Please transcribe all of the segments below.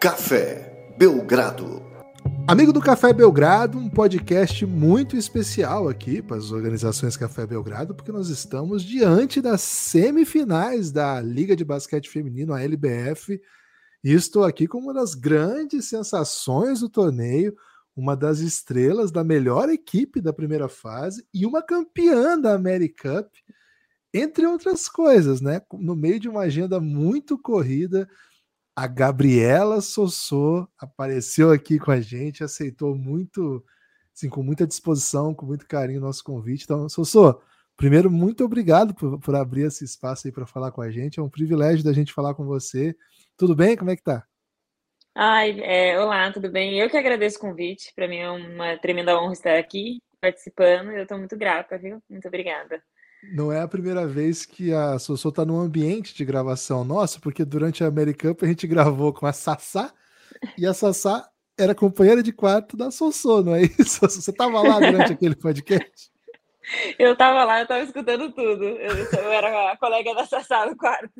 Café Belgrado. Amigo do Café Belgrado, um podcast muito especial aqui para as organizações Café Belgrado, porque nós estamos diante das semifinais da Liga de Basquete Feminino, a LBF, e estou aqui com uma das grandes sensações do torneio, uma das estrelas da melhor equipe da primeira fase e uma campeã da America Cup, entre outras coisas, né? No meio de uma agenda muito corrida, a Gabriela Sossô apareceu aqui com a gente, aceitou muito, assim, com muita disposição, com muito carinho o nosso convite. Então, Sossô, primeiro, muito obrigado por, por abrir esse espaço aí para falar com a gente. É um privilégio da gente falar com você. Tudo bem? Como é que tá? Ai, é, olá, tudo bem? Eu que agradeço o convite. Para mim é uma tremenda honra estar aqui participando. Eu estou muito grata, viu? Muito obrigada. Não é a primeira vez que a Sossô está num ambiente de gravação nosso, porque durante a American a gente gravou com a Sassá e a Sassá era companheira de quarto da Sossô, não é isso? Você estava lá durante aquele podcast? Eu estava lá, eu estava escutando tudo. Eu, eu, era a colega da Sassá no quarto.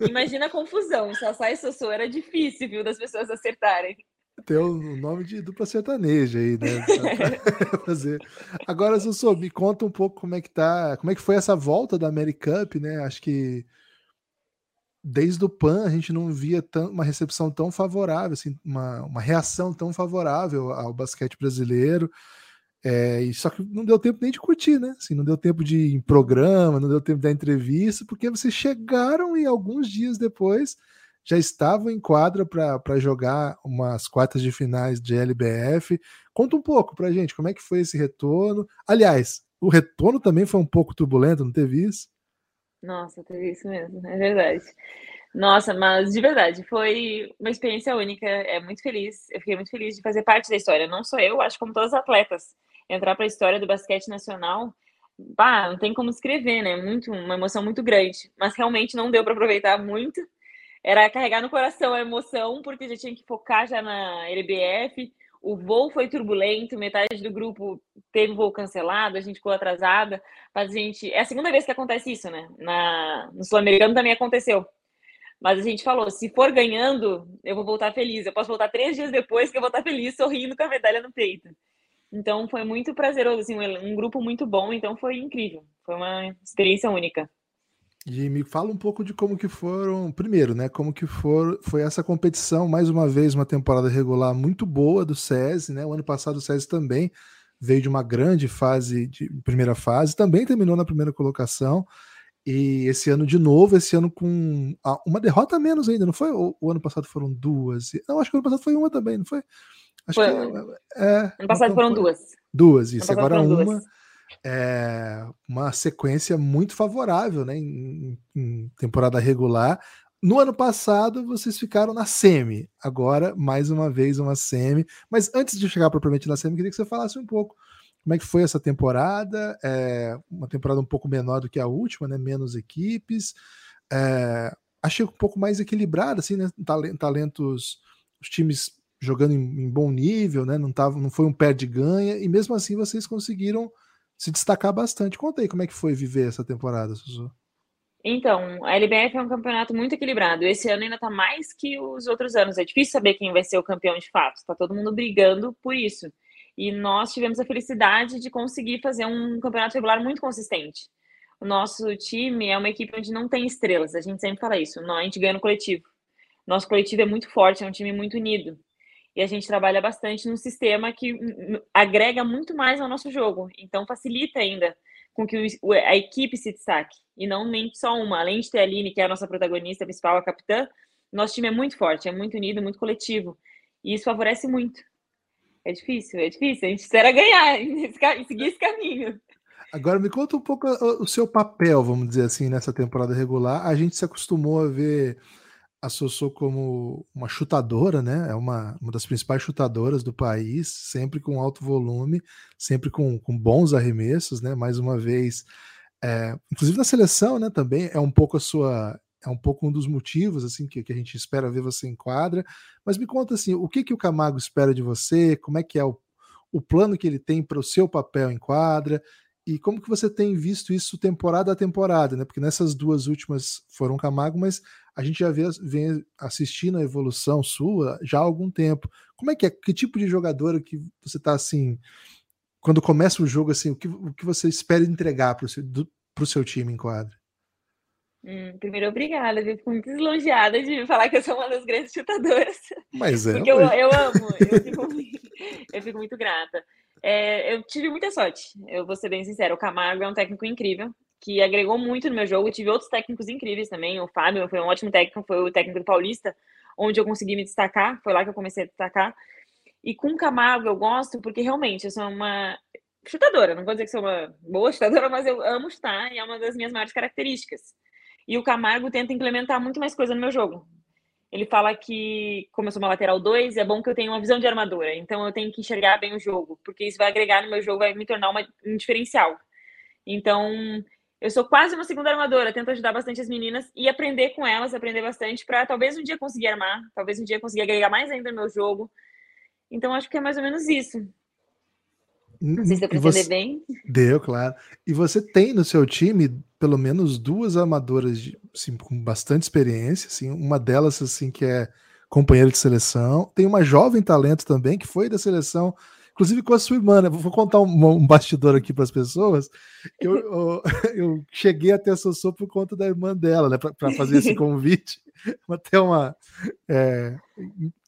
Imagina a confusão. Sassá e Sossô era difícil, viu, das pessoas acertarem. Tem o nome de dupla sertaneja aí, né? fazer. Agora, Sussu, me conta um pouco como é que tá, como é que foi essa volta da Cup, né? Acho que desde o PAN a gente não via tão, uma recepção tão favorável, assim, uma, uma reação tão favorável ao basquete brasileiro. É, e só que não deu tempo nem de curtir, né? Assim, não deu tempo de ir em programa, não deu tempo da entrevista, porque vocês chegaram e alguns dias depois já estavam em quadra para jogar umas quartas de finais de LBF. Conta um pouco para gente como é que foi esse retorno. Aliás, o retorno também foi um pouco turbulento, não teve isso? Nossa, teve isso mesmo, é verdade. Nossa, mas de verdade, foi uma experiência única. É muito feliz. Eu fiquei muito feliz de fazer parte da história. Não só eu, acho como todos os atletas. Entrar para a história do basquete nacional, bah, não tem como escrever, né? Muito, uma emoção muito grande. Mas realmente não deu para aproveitar muito era carregar no coração a emoção, porque já tinha que focar já na LBF. O voo foi turbulento, metade do grupo teve voo cancelado, a gente ficou atrasada. Mas a gente. É a segunda vez que acontece isso, né? Na... No Sul-Americano também aconteceu. Mas a gente falou: se for ganhando, eu vou voltar feliz. Eu posso voltar três dias depois que eu vou estar feliz, sorrindo com a medalha no peito. Então foi muito prazeroso, assim, um grupo muito bom, então foi incrível. Foi uma experiência única. E me fala um pouco de como que foram, primeiro, né? Como que for, foi essa competição, mais uma vez, uma temporada regular muito boa do SESI, né? O ano passado o SESI também veio de uma grande fase, de primeira fase, também terminou na primeira colocação. E esse ano de novo, esse ano com uma derrota a menos ainda, não foi? O, o ano passado foram duas. Não, acho que o ano passado foi uma também, não foi? Acho foi. que é, é, ano passado então, foram duas. Duas, isso. Agora uma. Duas é, uma sequência muito favorável né, em, em, temporada regular. No ano passado, vocês ficaram na semi. Agora, mais uma vez, uma semi. Mas antes de chegar propriamente na semi, queria que você falasse um pouco como é que foi essa temporada. É, uma temporada um pouco menor do que a última, né? menos equipes. É, achei um pouco mais equilibrada, assim, né? Talentos, os times jogando em, em bom nível, né? Não, tava, não foi um perde-ganha, e mesmo assim vocês conseguiram se destacar bastante. Conta aí como é que foi viver essa temporada, Suzu. Então, a LBF é um campeonato muito equilibrado. Esse ano ainda está mais que os outros anos. É difícil saber quem vai ser o campeão de fato. Está todo mundo brigando por isso. E nós tivemos a felicidade de conseguir fazer um campeonato regular muito consistente. O nosso time é uma equipe onde não tem estrelas. A gente sempre fala isso. A gente ganha no coletivo. Nosso coletivo é muito forte, é um time muito unido e a gente trabalha bastante num sistema que agrega muito mais ao nosso jogo. Então, facilita ainda com que a equipe se destaque, e não nem só uma. Além de ter a Aline, que é a nossa protagonista principal, a capitã, nosso time é muito forte, é muito unido, muito coletivo. E isso favorece muito. É difícil, é difícil. A gente espera ganhar e seguir esse caminho. Agora me conta um pouco o seu papel, vamos dizer assim, nessa temporada regular. A gente se acostumou a ver a Sossô como uma chutadora, né? É uma, uma das principais chutadoras do país, sempre com alto volume, sempre com, com bons arremessos, né? Mais uma vez, é, inclusive na seleção, né? Também é um pouco a sua é um pouco um dos motivos assim que, que a gente espera ver você em quadra. Mas me conta assim, o que que o Camargo espera de você? Como é que é o, o plano que ele tem para o seu papel em quadra? E como que você tem visto isso temporada a temporada, né? Porque nessas duas últimas foram Camargo, mas a gente já vê, vem assistindo a evolução sua já há algum tempo. Como é que é? Que tipo de jogadora que você está assim, quando começa o jogo, assim, o que, o que você espera entregar para o seu, seu time em quadra? Hum, primeiro, obrigada, eu fico muito elogiada de falar que eu sou uma das grandes chutadoras. Mas é. Porque eu, eu amo, eu fico, eu fico muito grata. É, eu tive muita sorte, eu vou ser bem sincero. O Camargo é um técnico incrível, que agregou muito no meu jogo. Eu tive outros técnicos incríveis também. O Fábio foi um ótimo técnico, foi o técnico do Paulista, onde eu consegui me destacar. Foi lá que eu comecei a destacar. E com o Camargo eu gosto porque realmente eu sou uma chutadora. Não vou dizer que sou uma boa chutadora, mas eu amo chutar e é uma das minhas maiores características. E o Camargo tenta implementar muito mais coisa no meu jogo. Ele fala que, como eu sou uma lateral 2, é bom que eu tenha uma visão de armadura. Então eu tenho que enxergar bem o jogo, porque isso vai agregar no meu jogo, vai me tornar uma, um diferencial. Então, eu sou quase uma segunda armadora, tento ajudar bastante as meninas e aprender com elas, aprender bastante para talvez um dia conseguir armar, talvez um dia conseguir agregar mais ainda no meu jogo. Então, acho que é mais ou menos isso. Não sei se deu para entender bem. Deu, claro. E você tem no seu time pelo menos duas armadoras de, assim, com bastante experiência, assim, uma delas assim que é companheira de seleção. Tem uma jovem talento também que foi da seleção, inclusive com a sua irmã. Né? Vou contar um, um bastidor aqui para as pessoas. Eu, eu, eu, cheguei até a Sossô por conta da irmã dela, né, para fazer esse convite até uma é,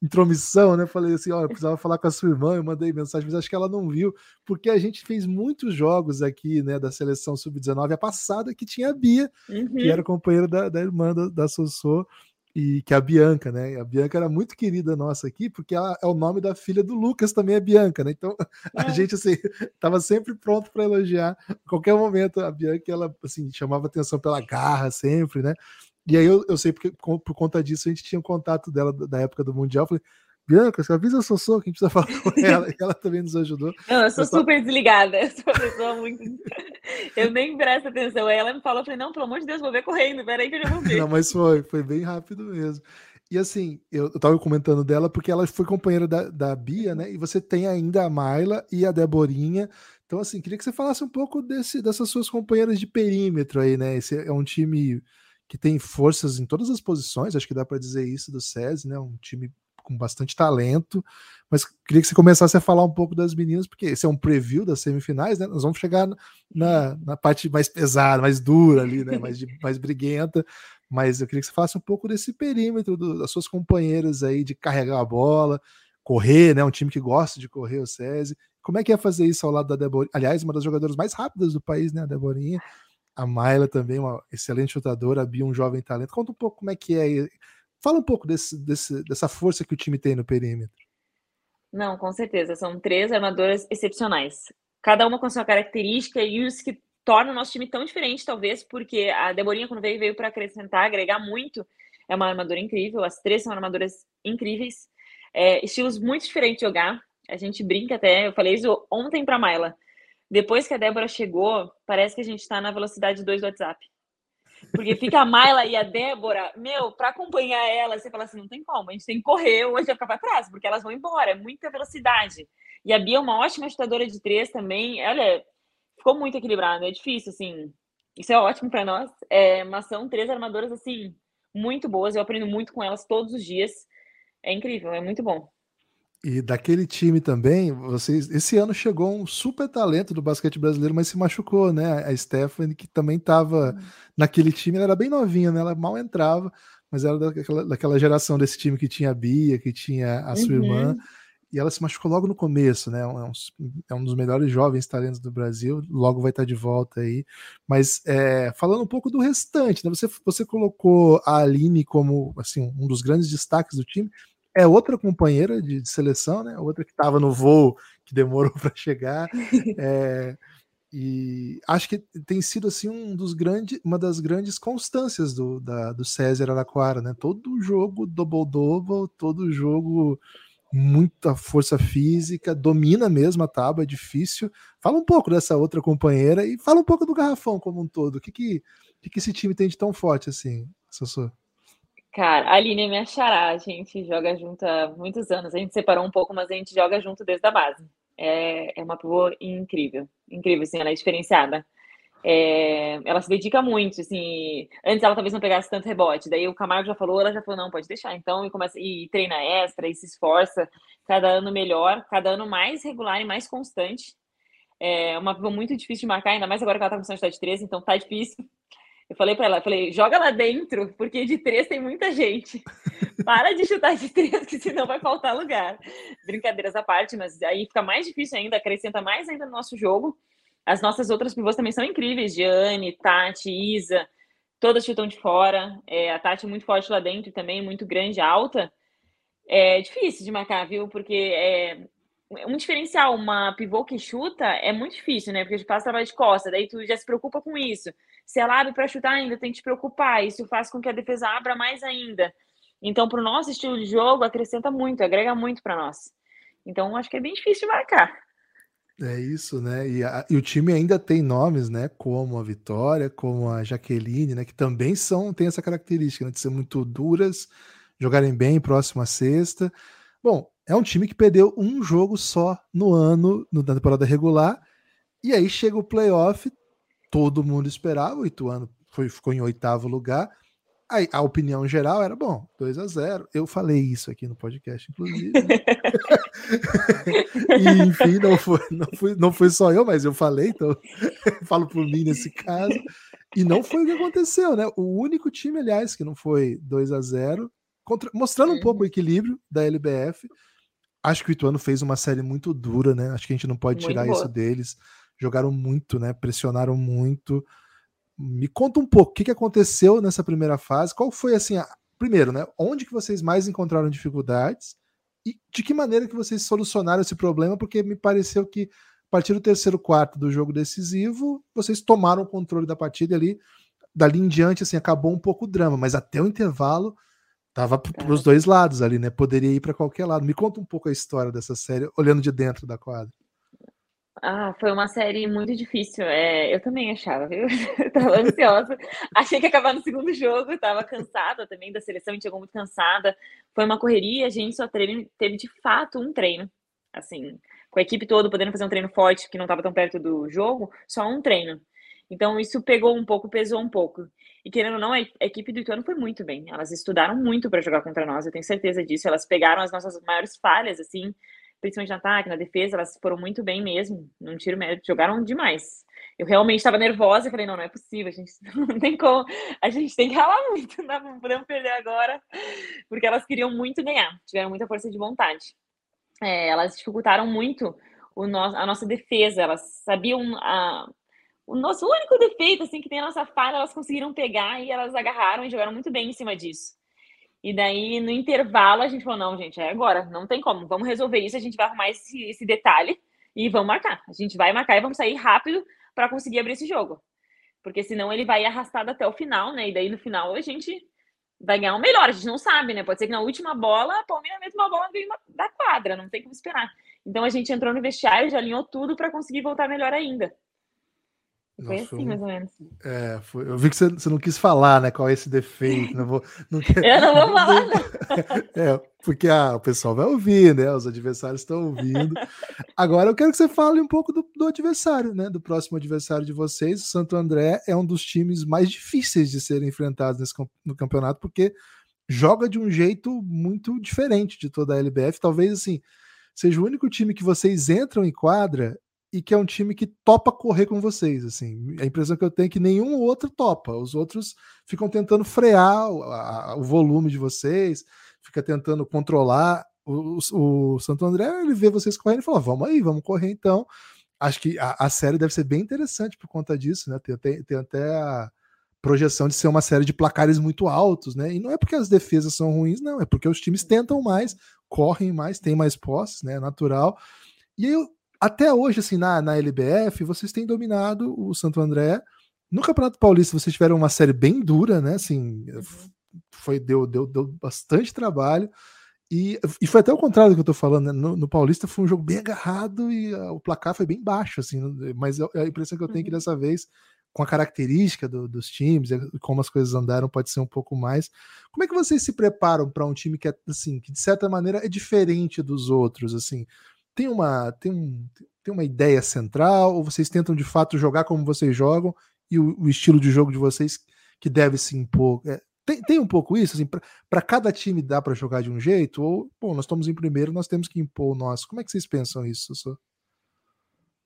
intromissão, né? Falei assim: eu precisava falar com a sua irmã, eu mandei mensagem, mas acho que ela não viu, porque a gente fez muitos jogos aqui, né, da seleção sub-19, a passada que tinha a Bia, uhum. que era companheira da, da irmã da, da Sossô e que é a Bianca, né? A Bianca era muito querida nossa aqui, porque ela é o nome da filha do Lucas, também é Bianca, né? Então a é. gente assim estava sempre pronto para elogiar. A qualquer momento a Bianca ela assim chamava atenção pela garra sempre, né? E aí eu, eu sei porque por conta disso a gente tinha um contato dela da época do Mundial. Falei, Bianca, você avisa a Sossô que a gente precisa falar com ela, e ela também nos ajudou. Não, eu sou eu super só... desligada, eu sou uma pessoa muito. eu nem presto atenção. Aí ela me falou, eu falei, não, pelo amor de Deus, vou ver correndo, peraí que eu já vou ver. Não, mas foi, foi bem rápido mesmo. E assim, eu, eu tava comentando dela porque ela foi companheira da, da Bia, né? E você tem ainda a Mayla e a Deborinha. Então, assim, queria que você falasse um pouco desse, dessas suas companheiras de perímetro aí, né? Esse é um time que tem forças em todas as posições, acho que dá para dizer isso do SESI, né? Um time com bastante talento. Mas queria que você começasse a falar um pouco das meninas, porque esse é um preview das semifinais, né? Nós vamos chegar na, na parte mais pesada, mais dura ali, né? Mais, de, mais briguenta. Mas eu queria que você falasse um pouco desse perímetro do, das suas companheiras aí de carregar a bola, correr, né? Um time que gosta de correr, o SESI. Como é que é fazer isso ao lado da Deborinha? Aliás, uma das jogadoras mais rápidas do país, né? A Deborinha a Mayla também, uma excelente chutadora, a Bia, um jovem talento. Conta um pouco como é que é. Fala um pouco desse, desse, dessa força que o time tem no perímetro. Não, com certeza. São três armadoras excepcionais. Cada uma com sua característica e os que tornam o nosso time tão diferente, talvez, porque a Deborinha, quando veio, veio para acrescentar, agregar muito. É uma armadora incrível. As três são armadoras incríveis. É, estilos muito diferentes de jogar. A gente brinca até. Eu falei isso ontem para Mayla depois que a Débora chegou, parece que a gente está na velocidade 2 do WhatsApp. Porque fica a Mayla e a Débora, meu, para acompanhar ela, você fala assim, não tem como, a gente tem que correr gente vai ficar para trás, porque elas vão embora, é muita velocidade. E a Bia é uma ótima chutadora de três também, olha, ficou muito equilibrado, é difícil, assim, isso é ótimo para nós, é, mas são três armadoras, assim, muito boas, eu aprendo muito com elas todos os dias, é incrível, é muito bom. E daquele time também, vocês, esse ano chegou um super talento do basquete brasileiro, mas se machucou, né? A Stephanie, que também estava uhum. naquele time, ela era bem novinha, né? Ela mal entrava, mas era daquela, daquela geração desse time que tinha a Bia, que tinha a sua uhum. irmã, e ela se machucou logo no começo, né? É um, é um dos melhores jovens talentos do Brasil, logo vai estar de volta aí. Mas é, falando um pouco do restante, né? Você, você colocou a Aline como assim, um dos grandes destaques do time, é outra companheira de, de seleção, né? Outra que estava no voo, que demorou para chegar. É, e acho que tem sido assim um dos grandes, uma das grandes constâncias do, da, do César Araquara, né? Todo jogo double-double, todo jogo muita força física, domina mesmo a tábua, é difícil. Fala um pouco dessa outra companheira e fala um pouco do garrafão como um todo. O que, que, que, que esse time tem de tão forte assim, Sassou? Cara, a Aline é minha xará, a gente joga junto há muitos anos. A gente separou um pouco, mas a gente joga junto desde a base. É, é uma pivô incrível, incrível, assim, ela é diferenciada. É, ela se dedica muito, assim. Antes ela talvez não pegasse tanto rebote, daí o Camargo já falou, ela já falou, não, pode deixar. Então, e começa e treina extra e se esforça, cada ano melhor, cada ano mais regular e mais constante. É uma pivô muito difícil de marcar, ainda mais agora que ela tá com de 13, então tá difícil. Eu falei para ela, falei, joga lá dentro, porque de três tem muita gente. Para de chutar de três, que senão vai faltar lugar. Brincadeiras à parte, mas aí fica mais difícil ainda, acrescenta mais ainda no nosso jogo. As nossas outras pivôs também são incríveis, Gianni, Tati, Isa, todas chutam de fora. É, a Tati é muito forte lá dentro também, muito grande, alta. É difícil de marcar, viu? Porque é um diferencial, uma pivô que chuta é muito difícil, né? Porque gente passa trabalho de costa, daí tu já se preocupa com isso. Se ela abre para chutar ainda, tem que te preocupar. Isso faz com que a defesa abra mais ainda. Então, para o nosso estilo de jogo, acrescenta muito, agrega muito para nós. Então, acho que é bem difícil de marcar. É isso, né? E, a, e, o time ainda tem nomes, né? Como a Vitória, como a Jaqueline, né? Que também são, tem essa característica né, de ser muito duras, jogarem bem próximo à sexta. Bom, é um time que perdeu um jogo só no ano, na temporada regular, e aí chega o playoff, todo mundo esperava, o Ituano foi, ficou em oitavo lugar, Aí, a opinião geral era, bom, 2 a 0 Eu falei isso aqui no podcast, inclusive. e, enfim, não foi, não, foi, não foi só eu, mas eu falei, então falo por mim nesse caso. E não foi o que aconteceu, né? O único time, aliás, que não foi 2 a 0 contra, mostrando um pouco o equilíbrio da LBF. Acho que o Ituano fez uma série muito dura, né? Acho que a gente não pode muito tirar boa. isso deles. Jogaram muito, né? Pressionaram muito. Me conta um pouco o que, que aconteceu nessa primeira fase. Qual foi assim, a... primeiro, né? Onde que vocês mais encontraram dificuldades e de que maneira que vocês solucionaram esse problema? Porque me pareceu que a partir do terceiro quarto do jogo decisivo, vocês tomaram o controle da partida ali. Dali em diante, assim, acabou um pouco o drama, mas até o intervalo tava para os dois lados ali, né? Poderia ir para qualquer lado. Me conta um pouco a história dessa série, olhando de dentro da quadra. Ah, foi uma série muito difícil. É, eu também achava, viu? Eu tava ansiosa. Achei que ia acabar no segundo jogo, tava cansada também da seleção, a gente chegou muito cansada. Foi uma correria, a gente só teve, teve de fato um treino. Assim, com a equipe toda podendo fazer um treino forte, que não estava tão perto do jogo, só um treino. Então isso pegou um pouco, pesou um pouco. E querendo ou não, a equipe do Ituano foi muito bem. Elas estudaram muito para jogar contra nós, eu tenho certeza disso. Elas pegaram as nossas maiores falhas, assim, principalmente no ataque, na defesa, elas foram muito bem mesmo, não tiro mérito, jogaram demais. Eu realmente estava nervosa e falei, não, não é possível, a gente não tem como, a gente tem que ralar muito, não podemos perder agora, porque elas queriam muito ganhar, tiveram muita força de vontade. É, elas dificultaram muito o a nossa defesa, elas sabiam a, o nosso único defeito, assim, que tem a nossa falha, elas conseguiram pegar e elas agarraram e jogaram muito bem em cima disso. E daí, no intervalo, a gente falou: não, gente, é agora, não tem como, vamos resolver isso, a gente vai arrumar esse, esse detalhe e vamos marcar. A gente vai marcar e vamos sair rápido para conseguir abrir esse jogo. Porque senão ele vai arrastado até o final, né? E daí no final a gente vai ganhar o melhor. A gente não sabe, né? Pode ser que na última bola a Palmeiras meta uma bola veio da quadra, não tem como esperar. Então a gente entrou no vestiário, já alinhou tudo para conseguir voltar melhor ainda. Foi Nossa, assim, mais ou menos. É, foi, eu vi que você, você, não quis falar, né? Qual é esse defeito. Não vou, não quer, eu não vou falar, não. É, porque ah, o pessoal vai ouvir, né? Os adversários estão ouvindo. Agora eu quero que você fale um pouco do, do, adversário, né? Do próximo adversário de vocês. O Santo André é um dos times mais difíceis de serem enfrentados nesse, no campeonato, porque joga de um jeito muito diferente de toda a LBF. Talvez assim seja o único time que vocês entram em quadra e que é um time que topa correr com vocês. Assim, a impressão que eu tenho é que nenhum outro topa. Os outros ficam tentando frear o, a, o volume de vocês, fica tentando controlar. O, o, o, Santo André ele vê vocês correndo e fala: vamos aí, vamos correr então. Acho que a, a série deve ser bem interessante por conta disso, né? Tem, tem, tem até a projeção de ser uma série de placares muito altos, né? E não é porque as defesas são ruins, não, é porque os times tentam mais, correm mais, têm mais posses, né? É natural. E aí, até hoje, assim, na, na LBF, vocês têm dominado o Santo André. No Campeonato Paulista, vocês tiveram uma série bem dura, né? Assim, foi, deu, deu, deu bastante trabalho. E, e foi até o contrário do que eu tô falando, né? no, no, Paulista foi um jogo bem agarrado e uh, o placar foi bem baixo, assim, mas a impressão que eu tenho é que uhum. dessa vez, com a característica do, dos times, como as coisas andaram, pode ser um pouco mais. Como é que vocês se preparam para um time que é assim, que de certa maneira é diferente dos outros, assim? Tem uma, tem, um, tem uma ideia central, ou vocês tentam de fato jogar como vocês jogam e o, o estilo de jogo de vocês que deve se impor? É, tem, tem um pouco isso, assim, para cada time dá para jogar de um jeito, ou, bom, nós estamos em primeiro, nós temos que impor o nosso. Como é que vocês pensam isso?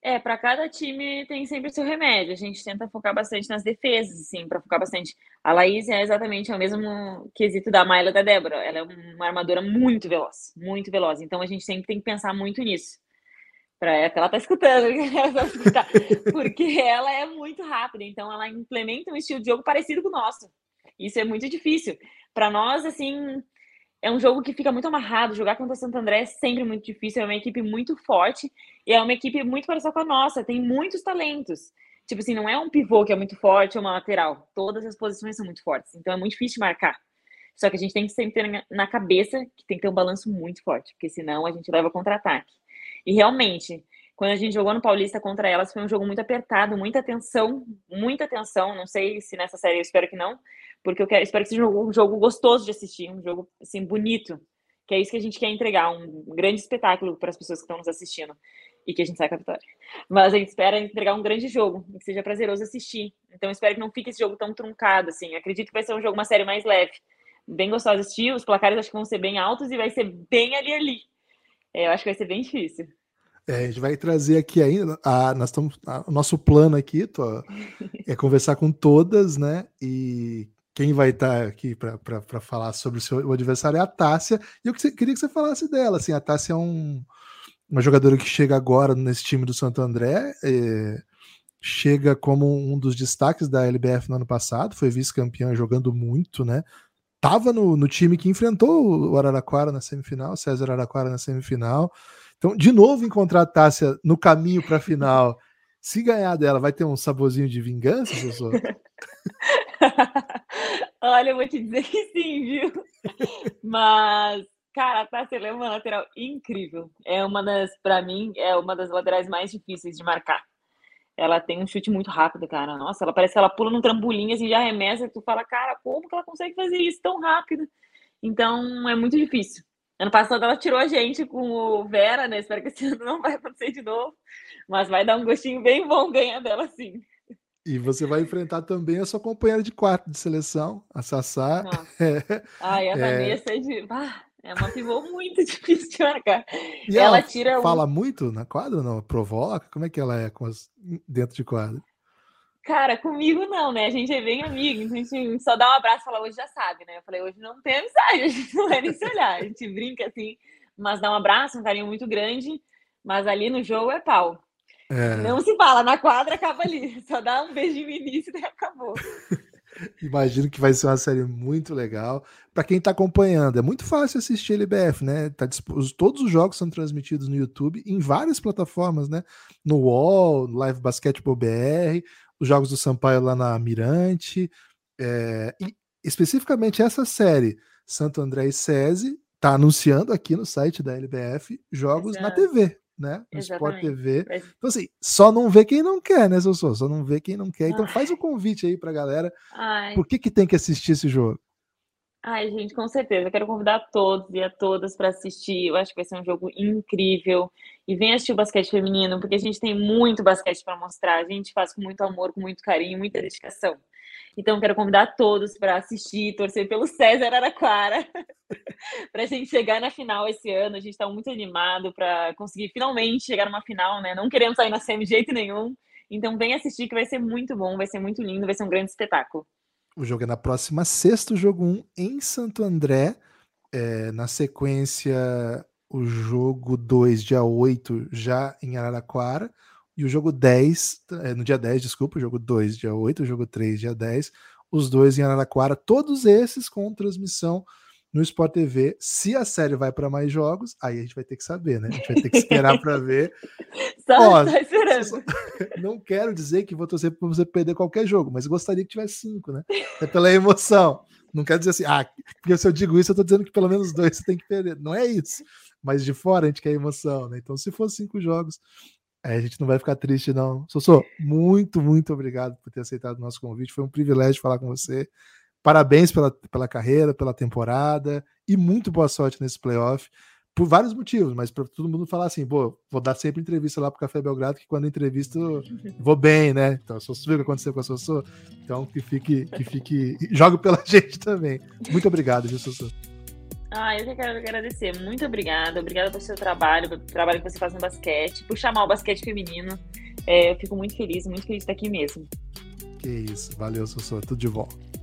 É, para cada time tem sempre o seu remédio. A gente tenta focar bastante nas defesas, assim, para focar bastante. A Laís é exatamente o mesmo quesito da Mayla da Débora. Ela é uma armadora muito veloz, muito veloz. Então a gente sempre tem que pensar muito nisso. Para ela tá escutando, porque ela é muito rápida, então ela implementa um estilo de jogo parecido com o nosso. Isso é muito difícil. Para nós, assim, é um jogo que fica muito amarrado. Jogar contra o Santo André é sempre muito difícil. É uma equipe muito forte e é uma equipe muito parecida com a nossa. Tem muitos talentos. Tipo assim, não é um pivô que é muito forte ou uma lateral. Todas as posições são muito fortes. Então é muito difícil marcar. Só que a gente tem que sempre ter na cabeça que tem que ter um balanço muito forte, porque senão a gente leva contra-ataque. E realmente, quando a gente jogou no Paulista contra elas, foi um jogo muito apertado, muita tensão, muita tensão. Não sei se nessa série, eu espero que não, porque eu quero, espero que seja um jogo gostoso de assistir, um jogo assim bonito, que é isso que a gente quer entregar, um grande espetáculo para as pessoas que estão nos assistindo e que a gente saia com a vitória. Mas a gente espera entregar um grande jogo, que seja prazeroso assistir. Então espero que não fique esse jogo tão truncado assim. Acredito que vai ser um jogo uma série mais leve, bem gostosa de assistir. Os placares acho que vão ser bem altos e vai ser bem ali ali. É, eu acho que vai ser bem difícil. É, a gente vai trazer aqui ainda. A, nós estamos. A, o nosso plano aqui tô, é conversar com todas, né? E quem vai estar aqui para falar sobre o seu o adversário é a Tássia. E eu queria que você falasse dela. Assim, a Tássia é um, uma jogadora que chega agora nesse time do Santo André. É, chega como um dos destaques da LBF no ano passado, foi vice-campeã jogando muito, né? Tava no, no time que enfrentou o Araraquara na semifinal, César Araraquara na semifinal. Então, de novo, encontrar a Tássia no caminho para a final. Se ganhar dela, vai ter um saborzinho de vingança, Sussu? Olha, eu vou te dizer que sim, viu? Mas, cara, a Tássia é uma lateral incrível. É uma das, para mim, é uma das laterais mais difíceis de marcar. Ela tem um chute muito rápido, cara. Nossa, ela parece que ela pula num trambolim assim, já arremessa e tu fala, cara, como que ela consegue fazer isso tão rápido? Então, é muito difícil. Ano passado ela tirou a gente com o Vera, né? Espero que esse ano não vai acontecer de novo. Mas vai dar um gostinho bem bom ganhar dela, sim. E você vai enfrentar também a sua companheira de quarto de seleção, a Sassá. Nossa. É, Ai, a. Vanessa é de. Ah, é uma pivô muito difícil de marcar. E ela, ela tira. Fala um... muito na quadra ou não? Provoca? Como é que ela é com as... dentro de quadra? Cara, comigo não, né? A gente é bem amigo, então a gente só dá um abraço e fala, hoje já sabe, né? Eu falei, hoje não tem amizade, a gente não vai nem se olhar. A gente brinca assim, mas dá um abraço, um carinho muito grande, mas ali no jogo é pau. É. Não se fala, na quadra acaba ali. Só dá um beijinho no início e acabou. Imagino que vai ser uma série muito legal. Para quem está acompanhando, é muito fácil assistir LBF, né? Tá todos os jogos são transmitidos no YouTube em várias plataformas, né? No UOL, no Live Basketball BR, os jogos do Sampaio lá na Mirante. É, e especificamente essa série, Santo André e SESI, está anunciando aqui no site da LBF jogos Exato. na TV, né? No Sport TV. Então, assim, só não vê quem não quer, né, Sossô? Só não vê quem não quer. Então, Ai. faz o um convite aí pra galera. Ai. Por que, que tem que assistir esse jogo? Ai, gente, com certeza. Eu quero convidar todos e a todas para assistir. Eu acho que vai ser um jogo incrível. E vem assistir o basquete feminino, porque a gente tem muito basquete para mostrar. A gente faz com muito amor, com muito carinho, muita dedicação. Então, quero convidar todos para assistir, torcer pelo César Araquara, para a gente chegar na final esse ano. A gente está muito animado para conseguir finalmente chegar numa final, né? Não queremos sair na semi de jeito nenhum. Então, vem assistir, que vai ser muito bom, vai ser muito lindo, vai ser um grande espetáculo. O jogo é na próxima sexta, o jogo 1 em Santo André. É, na sequência, o jogo 2, dia 8, já em Araraquara. E o jogo 10, é, no dia 10, desculpa, o jogo 2, dia 8, o jogo 3, dia 10, os dois em Araraquara, todos esses com transmissão no Sport TV. Se a série vai para mais jogos, aí a gente vai ter que saber, né? A gente vai ter que esperar para ver. Só, Ó, só esperando. Não quero dizer que vou torcer para você perder qualquer jogo, mas gostaria que tivesse cinco, né? É pela emoção. Não quero dizer assim, ah, porque se eu digo isso, eu tô dizendo que pelo menos dois você tem que perder. Não é isso. Mas de fora a gente quer emoção, né? Então, se for cinco jogos, a gente não vai ficar triste, não. Sossô, muito, muito obrigado por ter aceitado o nosso convite. Foi um privilégio falar com você. Parabéns pela, pela carreira, pela temporada e muito boa sorte nesse playoff. por vários motivos, mas para todo mundo falar assim, pô, vou dar sempre entrevista lá pro Café Belgrado, que quando entrevisto vou bem, né? Então, sou viu o que aconteceu com a Sossô? Então, que fique, que fique, jogue pela gente também. Muito obrigado, viu, Sossô? Ah, eu que quero agradecer. Muito obrigada. Obrigada pelo seu trabalho, pelo trabalho que você faz no basquete, por chamar o basquete feminino. É, eu fico muito feliz, muito feliz de estar aqui mesmo. Que isso. Valeu, Sossô. Tudo de volta.